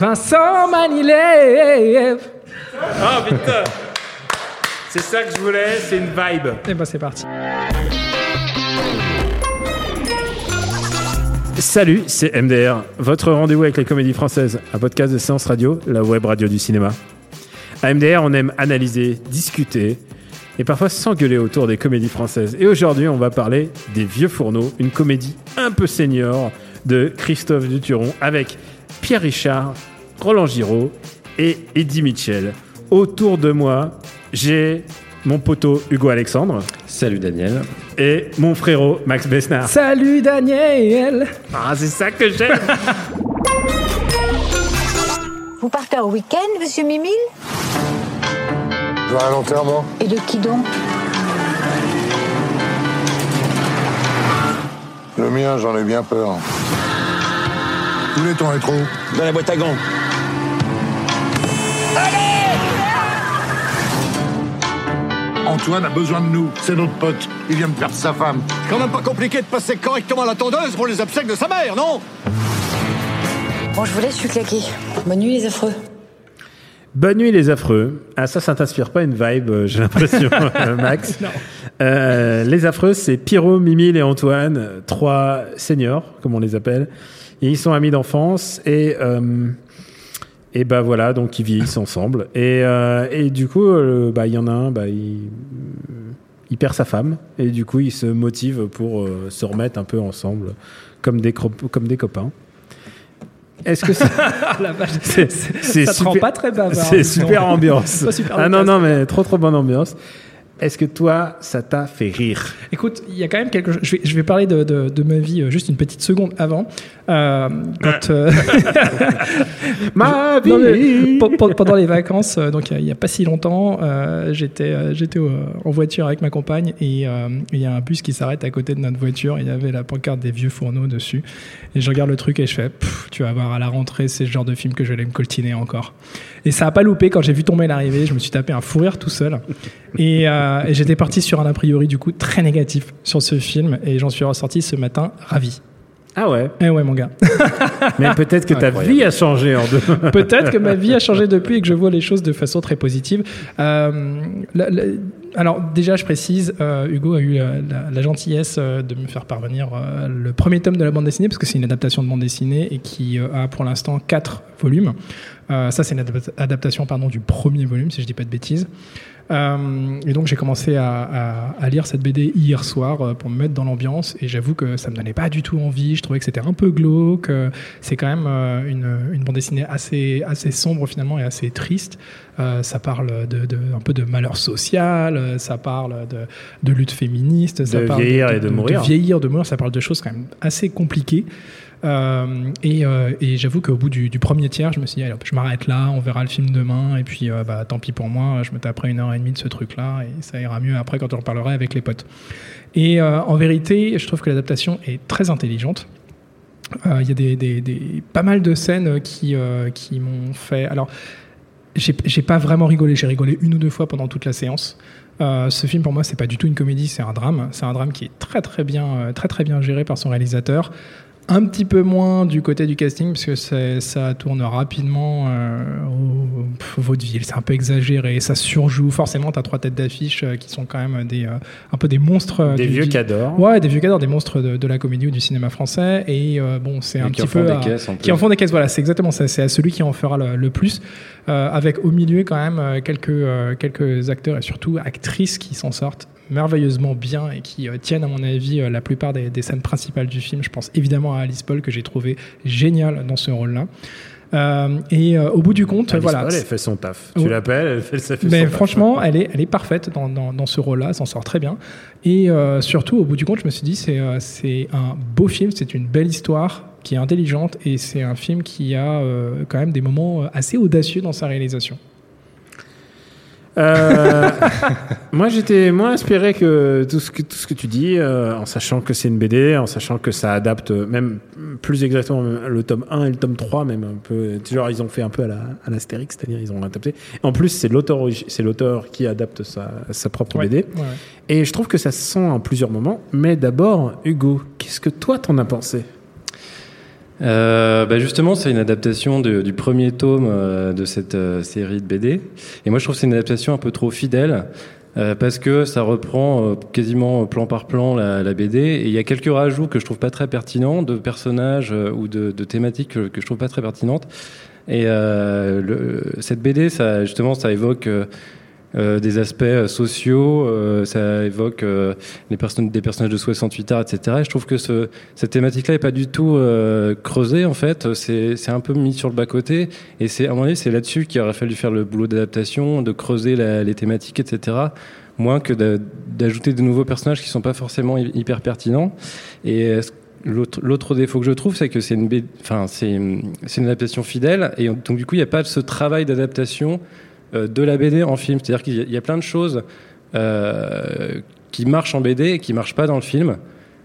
Vincent Manilève Ah putain C'est ça que je voulais, c'est une vibe. Et ben c'est parti. Salut, c'est MDR, votre rendez-vous avec les comédies françaises, un podcast de séance radio, la web radio du cinéma. À MDR, on aime analyser, discuter et parfois s'engueuler autour des comédies françaises. Et aujourd'hui, on va parler des Vieux Fourneaux, une comédie un peu senior de Christophe Duturon avec Pierre Richard, Roland Giraud et Eddie Mitchell. Autour de moi, j'ai mon poteau Hugo Alexandre Salut Daniel. et mon frérot Max Besnard. Salut Daniel Ah, c'est ça que j'aime Vous partez au week-end, monsieur Mimile Je vais à l'enterrement. Et de qui donc? Le mien, j'en ai bien peur. Où est ton rétro Dans la boîte à gants. Antoine a besoin de nous. C'est notre pote. Il vient de perdre sa femme. quand même pas compliqué de passer correctement la tondeuse pour les obsèques de sa mère, non? Bon, je vous laisse, je suis claqué. Bonne nuit, les affreux. Bonne nuit les affreux. Ah ça, ça t'inspire pas une vibe, euh, j'ai l'impression, euh, Max. Euh, les affreux, c'est Pierrot, Mimile et Antoine, trois seniors, comme on les appelle. Et ils sont amis d'enfance et euh, et bah voilà, donc ils vieillissent ensemble. Et euh, et du coup, euh, bah il y en a un, bah il il perd sa femme et du coup il se motive pour euh, se remettre un peu ensemble comme des comme des copains. Est-ce que La vache, c'est- ça te rend super- pas très bavard. C'est sinon. super ambiance. Pas super ah non, non, mais trop, trop bonne ambiance. Est-ce que toi, ça t'a fait rire? Écoute, il y a quand même quelque chose. Je vais, je vais parler de, de- de ma vie euh, juste une petite seconde avant. Euh, quand, euh, Ma Non, mais pe- pe- pendant les vacances, donc il n'y a, pas si longtemps, euh, j'étais en voiture avec ma compagne et il y a un bus qui s'arrête à côté de notre voiture. Il y avait la pancarte des vieux fourneaux dessus. Et je regarde le truc et je fais, tu vas voir à la rentrée, c'est le genre de film que je vais me coltiner encore. Et ça a pas loupé quand j'ai vu tomber l'arrivée. Je me suis tapé un fou rire tout seul. Et, euh, et j'étais parti sur un a priori du coup très négatif sur ce film et j'en suis ressorti ce matin ravi. Ah ouais, Eh ouais mon gars. mais peut-être que ta vie a changé en deux. Peut-être que ma vie a changé depuis et que je vois les choses de façon très positive. Euh, la- la- alors déjà, je précise, euh, Hugo a eu la, gentillesse de me faire parvenir euh, le premier tome de la bande dessinée, parce que c'est une adaptation de bande dessinée et qui a pour l'instant quatre volumes. Ça, c'est une adap- adaptation pardon, du premier volume, si je dis pas de bêtises. Euh, et donc j'ai commencé à, à- à lire cette BD hier soir euh, pour me mettre dans l'ambiance et j'avoue que ça me donnait pas du tout envie. Je trouvais que c'était un peu glauque. euh, C'est quand même une, une bande dessinée assez, assez sombre finalement et assez triste. Euh, ça parle de, de- un peu de malheur social, ça parle de, de lutte féministe, ça De parle vieillir et de mourir. vieillir, de mourir, ça parle de choses quand même assez compliquées. Euh, et euh, et j'avoue qu'au bout du, premier tiers, je me suis dit, allez, je m'arrête là, on verra le film demain, et puis euh, bah, tant pis pour moi, je me taperai une heure et demie de ce truc-là, et ça ira mieux après quand on en parlerai avec les potes. Et en vérité, je trouve que l'adaptation est très intelligente. Il y a pas mal de scènes qui, m'ont fait. Alors, j'ai pas vraiment rigolé. J'ai rigolé une ou deux fois pendant toute la séance. Ce film pour moi c'est pas du tout une comédie, c'est un drame. C'est un drame qui est très très bien, très très bien géré par son réalisateur. Un petit peu moins du côté du casting parce que ça tourne rapidement euh, au, au vaudeville. C'est un peu exagéré, ça surjoue. Forcément, t'as trois têtes d'affiche euh, qui sont quand même des euh, un peu des monstres. euh, Des du- vieux cadors. Ouais, des vieux cadors, des monstres de, de la comédie ou du cinéma français. Et euh, bon, c'est un qui petit en font peu des à- caisses, en qui en font des caisses. Voilà, c'est exactement ça. C'est à celui qui en fera le, le plus, Euh, avec au milieu quand même quelques euh, quelques acteurs et surtout actrices qui s'en sortent merveilleusement bien et qui euh, tiennent à mon avis euh, la plupart des, des scènes principales du film. Je pense évidemment à Alice Paul que j'ai trouvé géniale dans ce rôle-là. Euh, et euh, au bout du compte, Alice voilà. Paul, elle fait son taf. Ouais. Tu l'appelles, elle fait, ça fait Mais son taf. franchement, elle est, elle est parfaite dans, dans, dans ce rôle-là, elle s'en sort très bien. Et euh, surtout, au bout du compte, je me suis dit, c'est c'est un beau film, c'est une belle histoire, qui est intelligente et c'est un film qui a quand même des moments assez audacieux dans sa réalisation. Euh, moi, j'étais moins inspiré que tout ce que, tout ce que tu dis, euh, en sachant que c'est une BD, en sachant que ça adapte même plus exactement le tome 1 et le tome 3, même un peu. Genre, ils ont fait un peu à la, à l'Astérix, c'est-à-dire ils ont adapté. En plus, c'est l'auteur, c'est l'auteur qui adapte sa, sa propre Ouais, BD. ouais. Et je trouve que ça se sent en plusieurs moments. Mais d'abord, Hugo, qu'est-ce que toi t'en as pensé? Euh, bah justement, c'est une adaptation du premier tome euh, de cette euh, série de BD. Et moi, je trouve que c'est une adaptation un peu trop fidèle. euh, parce que ça reprend quasiment plan par plan la, BD et il y a quelques rajouts que je trouve pas très pertinents de personnages ou de, thématiques que, que je trouve pas très pertinentes et cette BD ça justement ça évoque euh, des aspects euh, sociaux, euh, ça évoque des personnages de 68 arts, etc. Et je trouve que ce, cette thématique-là est pas du tout creusée en fait. C'est un peu mis sur le bas côté. Et c'est à mon avis c'est là-dessus qu'il aurait fallu faire le boulot d'adaptation, de creuser les thématiques, etc. Moins que d'a- d'ajouter de nouveaux personnages qui sont pas forcément hy- hyper pertinents. Et L'autre défaut que je trouve, c'est que c'est une, une adaptation fidèle, et donc du coup, il n'y a pas ce travail d'adaptation de la BD en film. C'est-à-dire qu'il y a- plein de choses euh, qui marchent en BD et qui marchent pas dans le film.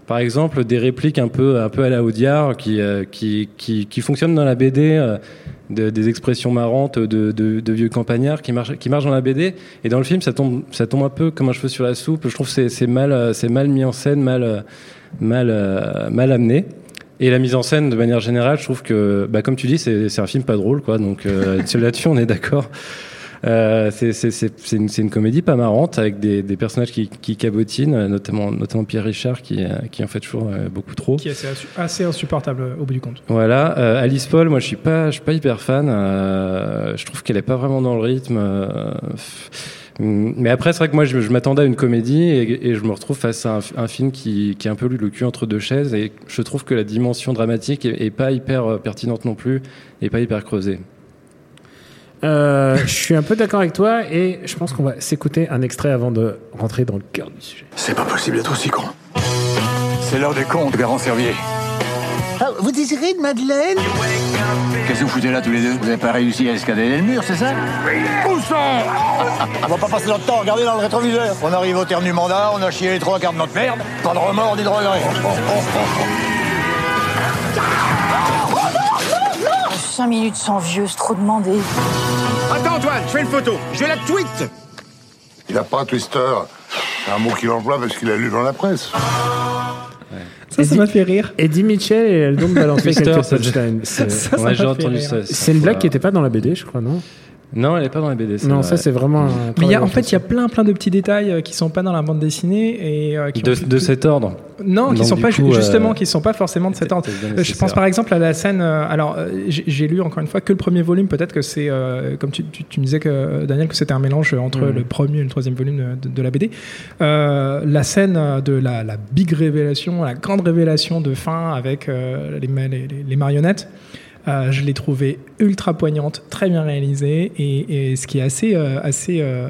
Par exemple, des répliques un peu, un peu à la Audiard qui, euh, qui, qui, qui fonctionnent dans la BD, euh, de- des expressions marrantes de, de, de vieux campagnards qui marchent, qui marchent dans la BD. Et dans le film, ça tombe, ça tombe un peu comme un cheveu sur la soupe. Je trouve que c'est- mal, euh, mal mis en scène, mal, euh, mal, euh, mal amené. Et la mise en scène, de manière générale, je trouve que, bah, comme tu dis, c'est c'est un film pas drôle, quoi. Donc euh, là-dessus, on est d'accord. Euh, c'est une, comédie pas marrante avec des, des personnages qui, qui cabotinent, notamment, notamment Pierre Richard qui, euh, qui en fait toujours euh, beaucoup trop. Qui est assez, assez insupportable euh, au bout du compte. Voilà, euh, Alice Paul, moi je suis pas, je suis pas hyper fan. euh, je trouve qu'elle est pas vraiment dans le rythme. euh, mais après, c'est vrai que moi je, je m'attendais à une comédie et, et je me retrouve face à un, un film qui, qui est un peu le cul entre deux chaises et je trouve que la dimension dramatique est, est pas hyper euh, pertinente non plus et pas hyper creusée. Euh, Je suis un peu d'accord avec toi et je pense qu'on va s'écouter un extrait avant de rentrer dans le cœur du sujet. C'est pas possible d'être aussi con. C'est l'heure des comptes, Garant Servier. Ah, vous désirez une madeleine? Qu'est-ce que vous foutez là tous les deux? Vous avez pas réussi à escalader le mur, c'est ça? Où ça On va pas passer notre temps à regarder dans le rétroviseur. On arrive au terme du mandat, on a chié les trois quarts de notre merde. Pas de remords ni de regrets. Cinq minutes sans vieux, c'est trop demandé. Attends Antoine, je fais une photo. Je vais la tweet Il a pas un twister. C'est un mot qu'il emploie parce qu'il a lu dans la presse. Ça, ça m'a fait rire. Eddie Mitchell et elle donc balancer Twister, quelques ça- touchdowns. Ça, ça Ouais, j'ai fait entendu rire. ça. C'est une blague qui n'était pas dans la BD, je crois, non? Non, elle est pas dans la BD. Non, vrai. ça c'est vraiment. un Mais il y a, en fait, il y a plein, plein de petits détails euh, qui sont pas dans la bande dessinée et euh, qui de, de cet ordre. Non, qui sont pas coup, justement, euh, qui sont pas forcément de cet ordre. Euh, Je pense par exemple à la scène. alors, j'ai lu encore une fois que le premier volume. Peut-être que c'est euh, comme tu, tu- tu me disais que Daniel que c'était un mélange entre Mhm. le premier et le troisième volume de, de la BD. Euh, la scène de la, la big révélation, la grande révélation de fin avec euh, les, les- les- les marionnettes. Euh, je l'ai trouvée ultra poignante, très bien réalisée, et, ce qui est assez, euh, assez euh,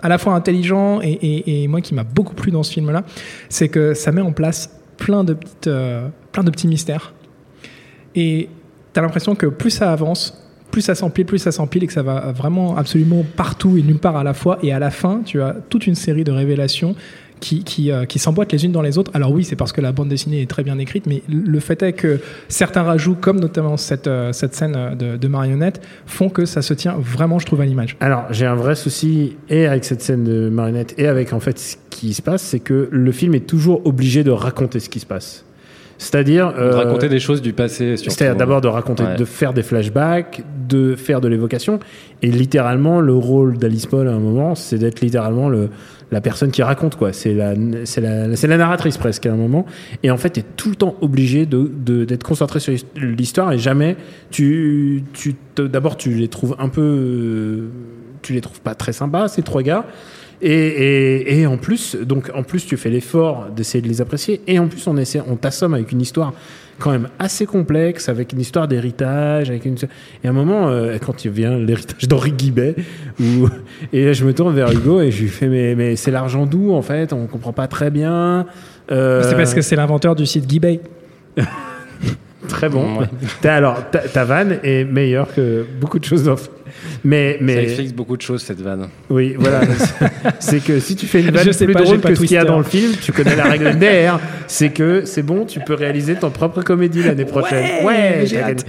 à la fois intelligent et, moi qui m'a beaucoup plu dans ce film-là, c'est que ça met en place plein de, petites, plein de petits mystères. Et tu as l'impression que plus ça avance, plus ça s'empile, plus ça s'empile, et que ça va vraiment absolument partout et nulle part à la fois. Et à la fin, tu as toute une série de révélations qui, qui, euh, qui s'emboîtent les unes dans les autres. Alors oui, c'est parce que la bande dessinée est très bien écrite, mais le fait est que certains rajouts, comme notamment cette, euh, cette scène euh, de, de marionnette, font que ça se tient vraiment, je trouve, à l'image. Alors, j'ai un vrai souci et avec cette scène de marionnette et avec en fait ce qui se passe, c'est que le film est toujours obligé de raconter ce qui se passe. C'est-à-dire De euh, raconter des choses du passé. C'est-à-dire d'abord de raconter, Ouais. de faire des flashbacks, de faire de l'évocation, et littéralement le rôle d'Alice Paul à un moment, c'est d'être littéralement le, la personne qui raconte quoi. C'est la, c'est la, la narratrice presque à un moment, et en fait t'es tout le temps obligé de, d'être concentré sur l'histoire et jamais tu, tu d'abord tu les trouves un peu, euh, tu les trouves pas très sympas ces trois gars. Et, et, et en plus, donc en plus tu fais l'effort d'essayer de les apprécier, et en plus on essaie, on t'assomme avec une histoire quand même assez complexe, avec une histoire d'héritage, avec une et à un moment euh, quand il vient l'héritage d'Henri Guibet, où et là, je me tourne vers Hugo et je lui fais mais mais c'est l'argent d'où en fait, on comprend pas très bien. Euh, C'est parce que c'est l'inventeur du site Guibay. Très bon. Ouais. Alors, ta, ta vanne est meilleure que beaucoup de choses dans film. Mais, Ça mais explique beaucoup de choses, cette vanne. oui, voilà. c'est que si tu fais une vanne Je sais plus pas, drôle j'ai pas que ce qu'il y a dans le film, tu connais la règle NDR. C'est que c'est bon, tu peux réaliser ton propre comédie l'année prochaine. Ouais, j'ai t'as hâte.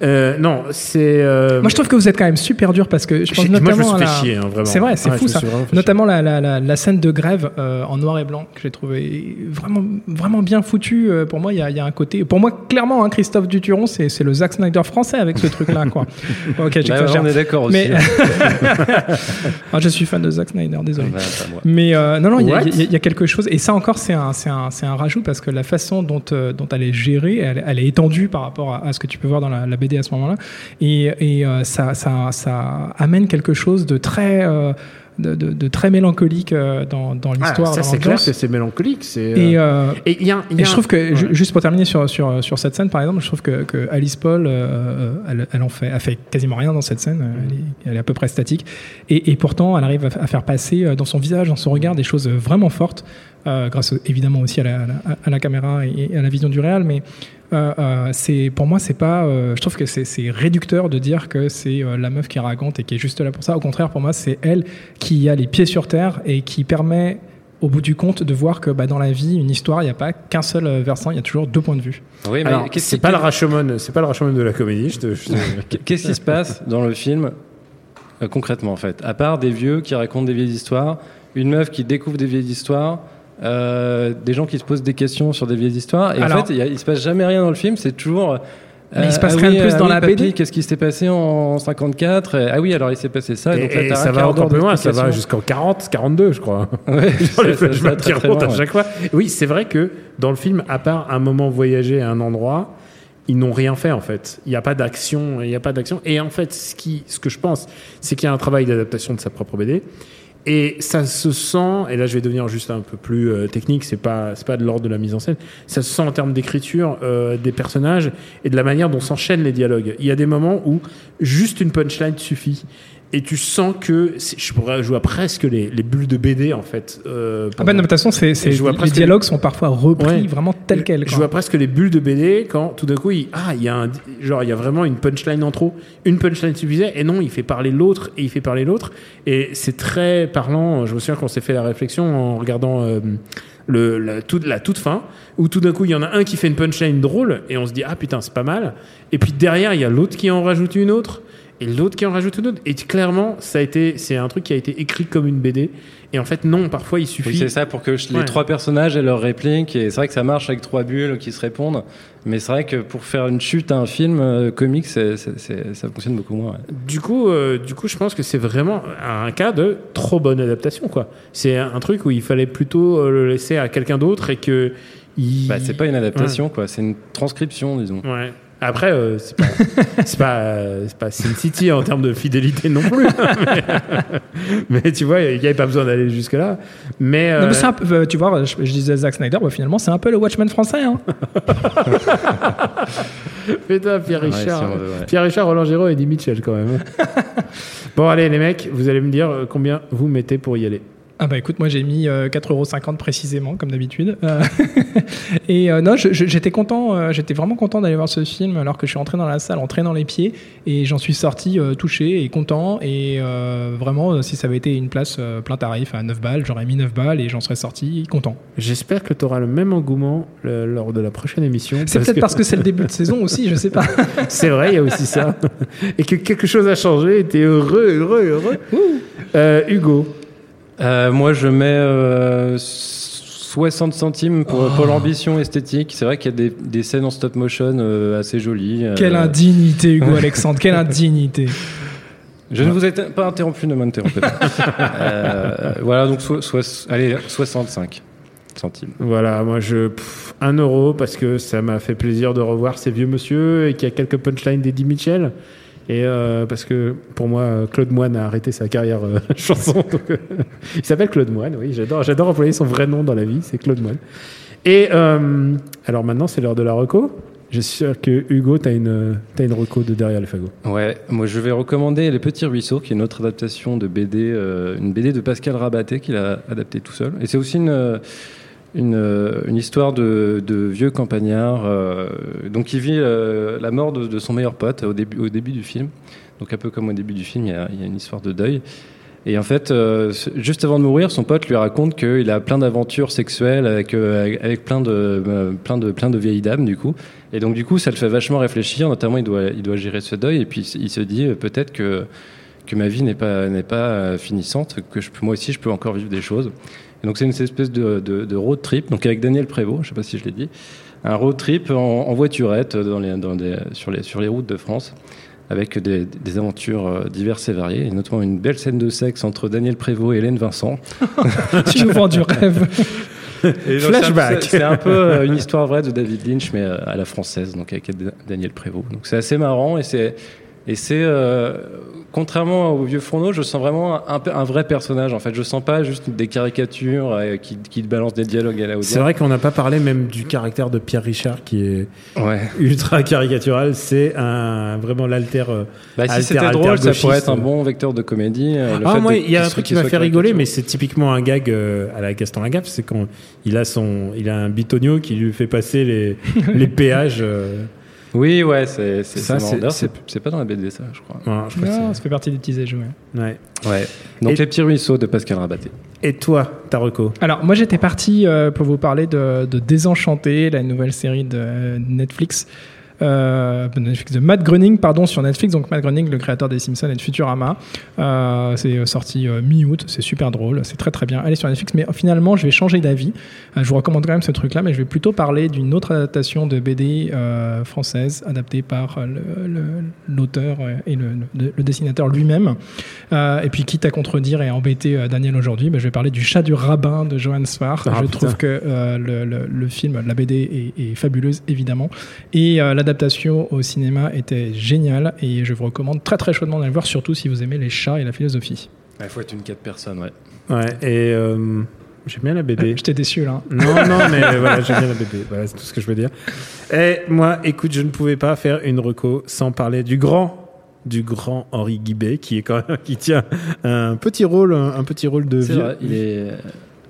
Euh, non, c'est. euh, Moi, je trouve que vous êtes quand même super dur parce que je pense J'ai- moi, je me notamment suis à fait la- chier, hein, vraiment. C'est vrai, c'est Ouais, je fou me ça. Notamment la, la, la, la scène de grève euh, en noir et blanc que j'ai trouvé vraiment, vraiment bien foutue. Euh, Pour moi, il y y a un côté. Pour moi, clairement, hein, Christophe Duturon, c'est le Zack Snyder français avec ce truc-là, quoi. ok, j'exagère. Est d'accord aussi. Mais Ah, je suis fan de Zack Snyder, désolé. Bah, pas moi. Mais euh, non, non, il y, a- y y quelque chose. Et ça encore, c'est un, un, un rajout parce que la façon dont, euh, dont elle est gérée, elle, elle est étendue par rapport à, à ce que tu peux voir dans la, la BD à ce moment-là. Et, et euh, ça, ça, ça amène quelque chose de très, de, de- de très mélancolique euh, dans, dans ah, l'histoire. ça, c'est clair que c'est mélancolique. Et, euh, euh, Et il y a, il y a et je trouve que, Ouais. juste pour terminer sur, sur, sur cette scène, par exemple, je trouve que, que Alice Paul, euh, elle, elle en fait, elle fait quasiment rien dans cette scène. Elle est, elle est à peu près statique. Et, et pourtant, elle arrive à, faire passer euh, dans son visage, dans son regard, des choses vraiment fortes, euh, grâce évidemment aussi à la, à la- à la caméra et à la vision du réel. Mais euh, euh, c'est, pour moi, c'est pas. euh, je trouve que c'est, c'est réducteur de dire que c'est euh, la meuf qui raconte et qui est juste là pour ça. Au contraire, pour moi, c'est elle qui a les pieds sur terre et qui permet au bout du compte de voir que bah, dans la vie, une histoire, il n'y a pas qu'un seul euh, versant, il y a toujours deux points de vue. Oui, mais c'est qui- pas le Rashomon, c'est pas le Rashomon de la comédie. Je te, je te- Qu'est-ce qui se passe dans le film euh, concrètement en fait? À part des vieux qui racontent des vieilles histoires, une meuf qui découvre des vieilles histoires, euh, des gens qui se posent des questions sur des vieilles histoires, et Alors- en fait il, y a- il se passe jamais rien dans le film, c'est toujours. euh, Mais il se passe ah rien de oui, plus ah dans oui, la papy, BD? Qu'est-ce qui s'était passé en 54 Et, Ah oui, alors il s'est passé ça. Et, donc là, et t'as ça va encore plus loin, ça va jusqu'en 40, 42, je crois. Ouais, Genre les ça- très, très loin, à ouais. chaque fois. Oui, c'est vrai que dans le film, à part un moment voyagé à un endroit, ils n'ont rien fait en fait. Il n'y a pas d'action, il n'y a pas d'action. Et en fait, ce qui, ce que je pense, c'est qu'il y a un travail d'adaptation de sa propre BD. Et ça se sent, et là je vais devenir juste un peu plus euh, technique, c'est pas, pas de l'ordre de la mise en scène, ça se sent en termes d'écriture euh, des personnages et de la manière dont s'enchaînent les dialogues. Il y a des moments où juste une punchline suffit. Et tu sens que je pourrais jouer à presque les, les bulles de BD en fait. euh, Ah bah non, de toute façon, c'est, les dialogues sont parfois repris Ouais. vraiment tels quels. je vois presque les bulles de BD quand tout d'un coup, il, ah, il y a un, genre, il y a vraiment une punchline en trop. Une punchline suffisait, et non, il fait parler l'autre, et il fait parler l'autre. Et c'est très parlant. Je me souviens qu'on s'est fait la réflexion en regardant euh, le, la, toute, la toute fin, où tout d'un coup, il y en a un qui fait une punchline drôle, et on se dit, ah putain, c'est pas mal. Et puis derrière, il y a l'autre qui en rajoute une autre. Et l'autre qui en rajoute une autre. Et clairement, ça a été, c'est un truc qui a été écrit comme une BD. Et en fait, non, parfois il suffit. Oui, c'est ça pour que je- les Ouais. trois personnages aient leur réplique. Et c'est vrai que ça marche avec trois bulles qui se répondent. Mais c'est vrai que pour faire une chute à un film euh, comique, c'est- c'est- c'est- ça fonctionne beaucoup moins. ouais. Du coup, euh, du coup, je pense que c'est vraiment un cas de trop bonne adaptation, quoi. C'est un truc où il fallait plutôt euh, le laisser à quelqu'un d'autre et que. Il... Bah, c'est pas une adaptation, quoi. C'est une transcription, disons. Ouais. Après, euh, c'est pas, c'est pas, euh, c'est pas Sin City en termes de fidélité non plus. mais, mais tu vois, il n'y avait pas besoin d'aller jusque là. Mais, Non, euh, mais c'est un peu- tu vois, je, je disais Zack Snyder, bah, finalement, c'est un peu le Watchmen français. Hein. putain, Pierre Ouais, Richard, ouais. Pierre Richard, Roland Giraud et Eddie Mitchell quand même. bon, allez, les mecs, vous allez me dire euh, combien vous mettez pour y aller. Ah bah écoute, moi j'ai mis euh, 4,50€ précisément, comme d'habitude. Euh, et euh, non, j'étais content, euh, j'étais vraiment content d'aller voir ce film alors que je suis entré dans la salle en traînant les pieds et j'en suis sorti euh, touché et content. Et euh, vraiment, euh, si ça avait été une place euh, plein tarif à 9 balles, j'aurais mis 9 balles et j'en serais sorti content. J'espère que tu auras le même engouement lors de la prochaine émission. C'est peut-être parce que c'est le début de saison aussi, je sais pas. C'est vrai, il y a aussi ça. et que quelque chose a changé et t'es heureux, heureux, heureux. Euh, Hugo, Euh, moi, je mets euh, 60 centimes pour, Oh. pour l'ambition esthétique. C'est vrai qu'il y a des, des scènes en stop motion euh, assez jolies. euh, Quelle indignité, Hugo Alexandre, quelle indignité. Je ne vous ai pas interrompu, ne m'interrompez pas. Euh, voilà, donc so- soix- allez, 65 centimes. voilà, moi je. pff, un euro parce que ça m'a fait plaisir de revoir ces vieux monsieur et qu'il y a quelques punchlines d'Eddie Mitchell. Et euh, parce que pour moi, Claude Moine a arrêté sa carrière euh, chanson. euh, il s'appelle Claude Moine, oui, j'adore, j'adore employer son vrai nom dans la vie, c'est Claude Moine. Et alors maintenant, c'est l'heure de la reco. Je suis sûr que Hugo, tu as une, une reco de derrière les fagots. Ouais, moi je vais recommander Les Petits Ruisseaux, qui est une autre adaptation de BD, une BD de Pascal Rabaté qu'il a adapté tout seul. Et c'est aussi une, une, euh, une histoire de, vieux campagnard euh, donc qui vit euh, la mort de, son meilleur pote au début, du film. Donc un peu comme au début du film, il y a, il une histoire de deuil. Et en fait, euh, juste avant de mourir, son pote lui raconte qu'il a plein d'aventures sexuelles avec, plein, de, plein, de, plein de vieilles dames, du coup. Et donc, du coup, ça le fait vachement réfléchir. Notamment, il doit, il gérer ce deuil. Et puis, il se dit peut-être que, ma vie n'est pas, finissante, que moi aussi, je peux encore vivre des choses. Et donc, c'est une espèce de, de, de road trip. Donc, avec Daniel Prévost, je sais pas si je l'ai dit. Un road trip en, en voiturette dans les, dans des, sur, les, sur les routes de France avec des, des aventures euh, diverses et variées, et notamment une belle scène de sexe entre Daniel Prévost et Hélène Vincent. tu nous vends du rêve. Et Flashback. c'est un- peu euh, une histoire vraie de David Lynch, mais euh, à la française, donc avec Da- Daniel Prévost. Donc c'est assez marrant et c'est et c'est euh, contrairement au vieux fourneau, je sens vraiment un, vrai personnage. En fait, je sens pas juste des caricatures euh, qui, qui balancent des dialogues à la C'est vrai qu'on n'a pas parlé même du caractère de Pierre Richard qui est Ouais. ultra caricatural. C'est un vraiment l'alter. euh, Bah, si c'était drôle, ça pourrait être un bon vecteur de comédie. euh, le Ah, fait moi, il y a un truc qui m'a fait rigoler, mais c'est typiquement un gag à la Gaston Lagaffe. C'est quand il a son, il a un bitonio qui lui fait passer les, les péages. Oui, ouais, c'est c'est Ça, c'est- pas dans la BD ça, je crois. je crois Non, ça fait partie des petits ajouts. ouais. ouais. Ouais. Donc Et- les petits ruisseaux de Pascal Rabaté. Et toi, Taroko Alors, moi, j'étais parti euh, pour vous parler de, de Désenchanté, la nouvelle série de euh, Netflix. Euh, de Netflix, de Matt Groening, pardon, sur Netflix. Donc, Matt Groening, le créateur des Simpsons et de Futurama. Euh, c'est euh, sorti euh, mi-août. C'est super drôle. C'est très, très bien. Allez sur Netflix. Mais finalement, je vais changer d'avis. Je vous recommande quand même ce truc-là, mais je vais plutôt parler d'une autre adaptation de BD française, adaptée par l'auteur et le, le- le dessinateur lui-même. Et puis, quitte à contredire et à embêter Daniel aujourd'hui, bah, je vais parler du chat du rabbin de Johann Sfar. Ah, je putain. trouve que le, film, la BD est, est fabuleuse, évidemment. Et euh, l'adaptation au cinéma était géniale. Et je vous recommande très très chaudement d'aller le voir, surtout si vous aimez les chats et la philosophie. Il faut être une quatre personnes, ouais. Ouais. Et euh, j'aime bien la BD. J'étais déçu là. Non, non, mais voilà, j'aime bien la BD. Voilà, c'est tout ce que je veux dire. Et moi, écoute, je ne pouvais pas faire une reco sans parler du grand, du grand Henri Guibet, qui est quand même, qui tient un petit rôle, un, petit rôle de vieux, vrai, il est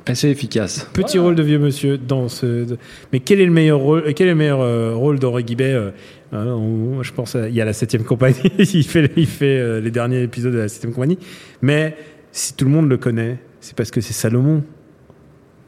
assez efficace. petit rôle de vieux monsieur dans ce. Mais quel est le meilleur rôle, quel est le meilleur euh, rôle d'Henri Guibet euh, euh, on- Je pense, il y a la septième compagnie. il fait, euh, les derniers épisodes de la septième compagnie. Mais si tout le monde le connaît, c'est parce que c'est Salomon.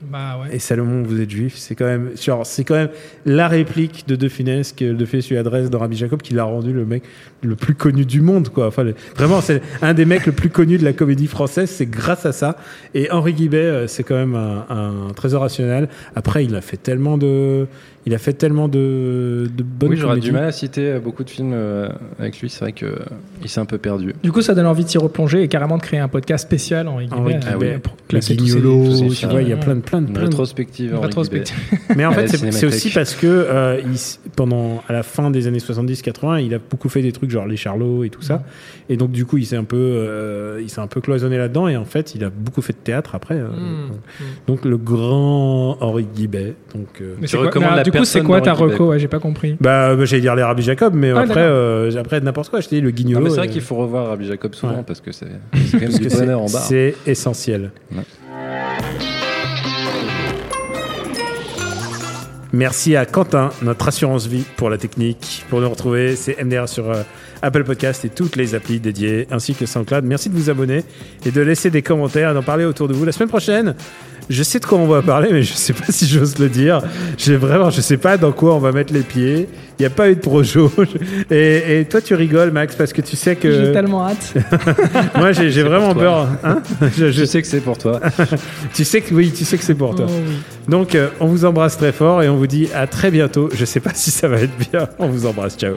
Bah ouais. Et Salomon, vous êtes juif, c'est quand même, c'est quand même la réplique de De Funès que De Funès lui adresse dans Rabbi Jacob qui l'a rendu le mec le plus connu du monde, quoi. Enfin, vraiment, c'est un des mecs le plus connus de la comédie française. C'est grâce à ça. Et Henri Guibet, euh, c'est quand même un, un trésor national. Après, il a fait tellement de, il a fait tellement de, de bonnes Oui, j'aurais du mal à citer euh, beaucoup de films euh, avec lui. C'est vrai que il s'est un peu perdu. Du coup, ça donne envie de s'y replonger et carrément de créer un podcast spécial en Henri Guibet, Guibet, euh, pour le classer tous ces- Guignolo, tous ces tu vois, il y a plein de, plein de, Une plein de- rétrospective. Henri Rétrospective. Mais en fait, c'est- aussi parce que euh, il pendant à la fin des années 70-80, il a beaucoup fait des trucs genre les Charlots et tout ça. Et donc du coup, il s'est un peu, euh, il s'est un peu cloisonné là-dedans. Et en fait, il a beaucoup fait de théâtre après. euh, Mm. Donc le grand Henri Guibet. Donc euh, Mais Tu recommandes la du coup, c'est quoi ta reco Ouais, J'ai pas compris. bah, bah, j'allais dire les Rabbi Jacob, mais Ah, après, euh, après n'importe quoi. Je dit le mais c'est vrai euh, qu'il faut revoir Rabbi Jacob souvent Ouais. parce que c'est quand même du bonheur en barre. c'est essentiel. Ouais. Merci à Quentin, notre assurance vie pour la technique. Pour nous retrouver, c'est MDR sur euh, Apple Podcast et toutes les applis dédiées, ainsi que SoundCloud. Merci de vous abonner et de laisser des commentaires et d'en parler autour de vous. La semaine prochaine, je sais de quoi on va parler, mais je sais pas si j'ose le dire. J'ai vraiment, je sais pas dans quoi on va mettre les pieds. Il n'y a pas eu de projo. Et, et toi, tu rigoles, Max, parce que tu sais que. J'ai tellement hâte. Moi, j'ai vraiment peur. Hein je, je- Je sais que c'est pour toi. tu sais que oui, tu sais que c'est pour toi. Oh oui. Donc, euh, on vous embrasse très fort et on vous dit à très bientôt. Je sais pas si ça va être bien. On vous embrasse. Ciao.